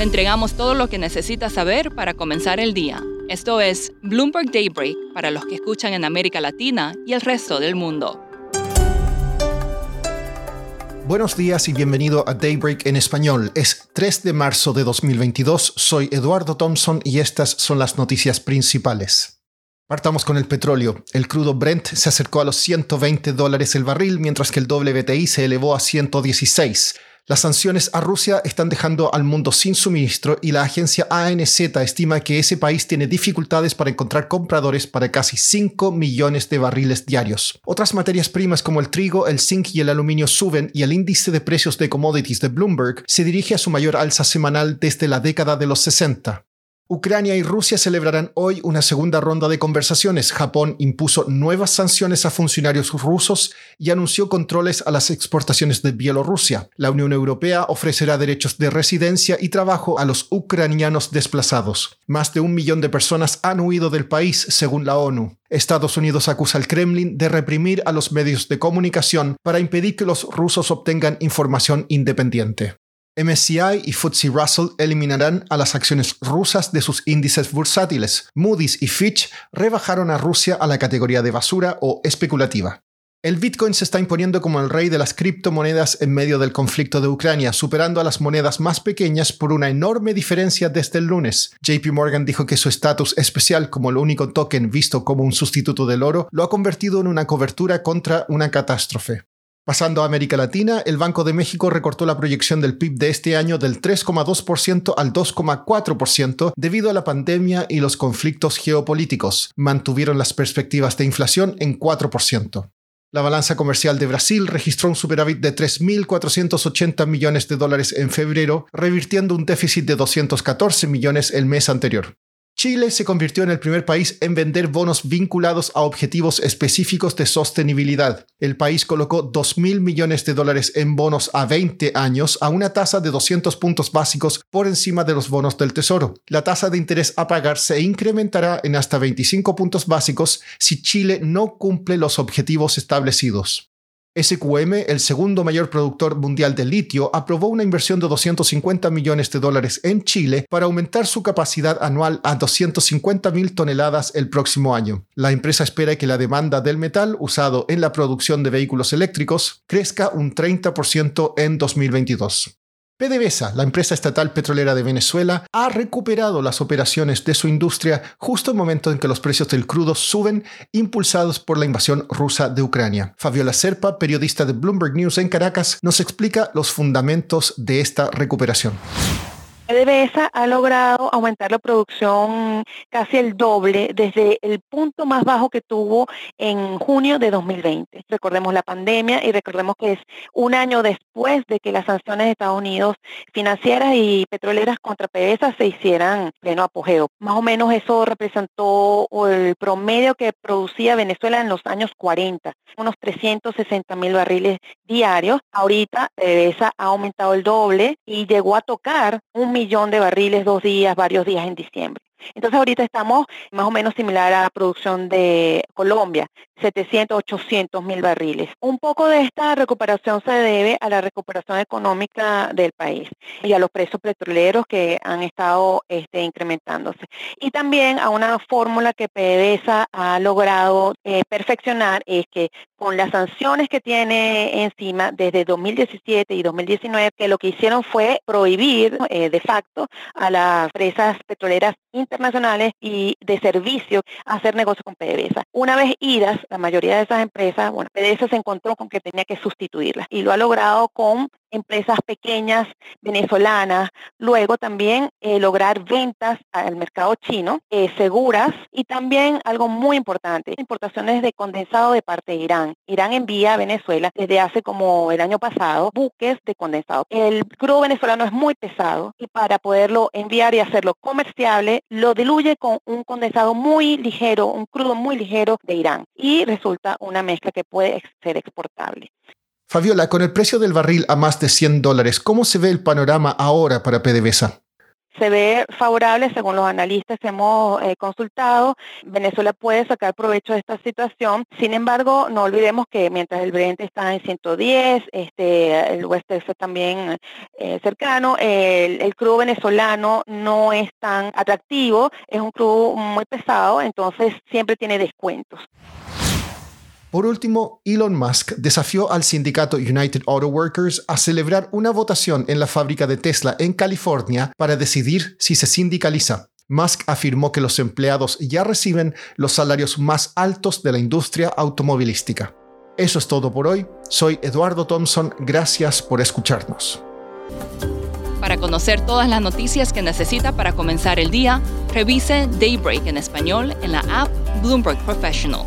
Le entregamos todo lo que necesita saber para comenzar el día. Esto es Bloomberg Daybreak para los que escuchan en América Latina y el resto del mundo. Buenos días y bienvenido a Daybreak en español. Es 3 de marzo de 2022. Soy Eduardo Thompson y estas son las noticias principales. Partamos con el petróleo. El crudo Brent se acercó a los 120 dólares el barril, mientras que el WTI se elevó a 116. Las sanciones a Rusia están dejando al mundo sin suministro y la agencia ANZ estima que ese país tiene dificultades para encontrar compradores para casi 5 millones de barriles diarios. Otras materias primas como el trigo, el zinc y el aluminio suben y el índice de precios de commodities de Bloomberg se dirige a su mayor alza semanal desde la década de los 60. Ucrania y Rusia celebrarán hoy una segunda ronda de conversaciones. Japón impuso nuevas sanciones a funcionarios rusos y anunció controles a las exportaciones de Bielorrusia. La Unión Europea ofrecerá derechos de residencia y trabajo a los ucranianos desplazados. Más de un millón de personas han huido del país, según la ONU. Estados Unidos acusa al Kremlin de reprimir a los medios de comunicación para impedir que los rusos obtengan información independiente. MSCI y FTSE Russell eliminarán a las acciones rusas de sus índices bursátiles. Moody's y Fitch rebajaron a Rusia a la categoría de basura o especulativa. El Bitcoin se está imponiendo como el rey de las criptomonedas en medio del conflicto de Ucrania, superando a las monedas más pequeñas por una enorme diferencia desde el lunes. JP Morgan dijo que su estatus especial como el único token visto como un sustituto del oro lo ha convertido en una cobertura contra una catástrofe. Pasando a América Latina, el Banco de México recortó la proyección del PIB de este año del 3,2% al 2,4% debido a la pandemia y los conflictos geopolíticos. Mantuvieron las perspectivas de inflación en 4%. La balanza comercial de Brasil registró un superávit de 3.480 millones de dólares en febrero, revirtiendo un déficit de 214 millones el mes anterior. Chile se convirtió en el primer país en vender bonos vinculados a objetivos específicos de sostenibilidad. El país colocó 2 mil millones de dólares en bonos a 20 años a una tasa de 200 puntos básicos por encima de los bonos del Tesoro. La tasa de interés a pagar se incrementará en hasta 25 puntos básicos si Chile no cumple los objetivos establecidos. SQM, el segundo mayor productor mundial de litio, aprobó una inversión de 250 millones de dólares en Chile para aumentar su capacidad anual a 250 mil toneladas el próximo año. La empresa espera que la demanda del metal usado en la producción de vehículos eléctricos crezca un 30% en 2022. PDVSA, la empresa estatal petrolera de Venezuela, ha recuperado las operaciones de su industria justo en el momento en que los precios del crudo suben, impulsados por la invasión rusa de Ucrania. Fabiola Serpa, periodista de Bloomberg News en Caracas, nos explica los fundamentos de esta recuperación. PDVSA ha logrado aumentar la producción casi el doble desde el punto más bajo que tuvo en junio de 2020. Recordemos la pandemia y recordemos que es un año después de que las sanciones de Estados Unidos financieras y petroleras contra PDVSA se hicieran pleno apogeo. Más o menos eso representó el promedio que producía Venezuela en los años 40, unos 360 mil barriles diarios. Ahorita PDVSA ha aumentado el doble y llegó a tocar un millón de barriles dos días, varios días en diciembre. Entonces ahorita estamos más o menos similar a la producción de Colombia, 700, 800 mil barriles. Un poco de esta recuperación se debe a la recuperación económica del país y a los precios petroleros que han estado este, incrementándose. Y también a una fórmula que PDVSA ha logrado eh, perfeccionar, es que con las sanciones que tiene encima desde 2017 y 2019, que lo que hicieron fue prohibir eh, de facto a las empresas petroleras internacionales y de servicio hacer negocios con PDVSA. Una vez idas, la mayoría de esas empresas, bueno, PDVSA se encontró con que tenía que sustituirlas y lo ha logrado con empresas pequeñas venezolanas, luego también eh, lograr ventas al mercado chino eh, seguras y también algo muy importante, importaciones de condensado de parte de Irán. Irán envía a Venezuela desde hace como el año pasado buques de condensado. El crudo venezolano es muy pesado y para poderlo enviar y hacerlo comerciable lo diluye con un condensado muy ligero, un crudo muy ligero de Irán y resulta una mezcla que puede ser exportable. Fabiola, con el precio del barril a más de 100 dólares, ¿cómo se ve el panorama ahora para PDVSA? se ve favorable según los analistas que hemos eh, consultado. Venezuela puede sacar provecho de esta situación. Sin embargo, no olvidemos que mientras el Brent está en 110, este, el West Texas también eh, cercano, el, el crudo venezolano no es tan atractivo, es un crudo muy pesado, entonces siempre tiene descuentos. Por último, Elon Musk desafió al sindicato United Auto Workers a celebrar una votación en la fábrica de Tesla en California para decidir si se sindicaliza. Musk afirmó que los empleados ya reciben los salarios más altos de la industria automovilística. Eso es todo por hoy. Soy Eduardo Thompson. Gracias por escucharnos. Para conocer todas las noticias que necesita para comenzar el día, revise Daybreak en español en la app Bloomberg Professional.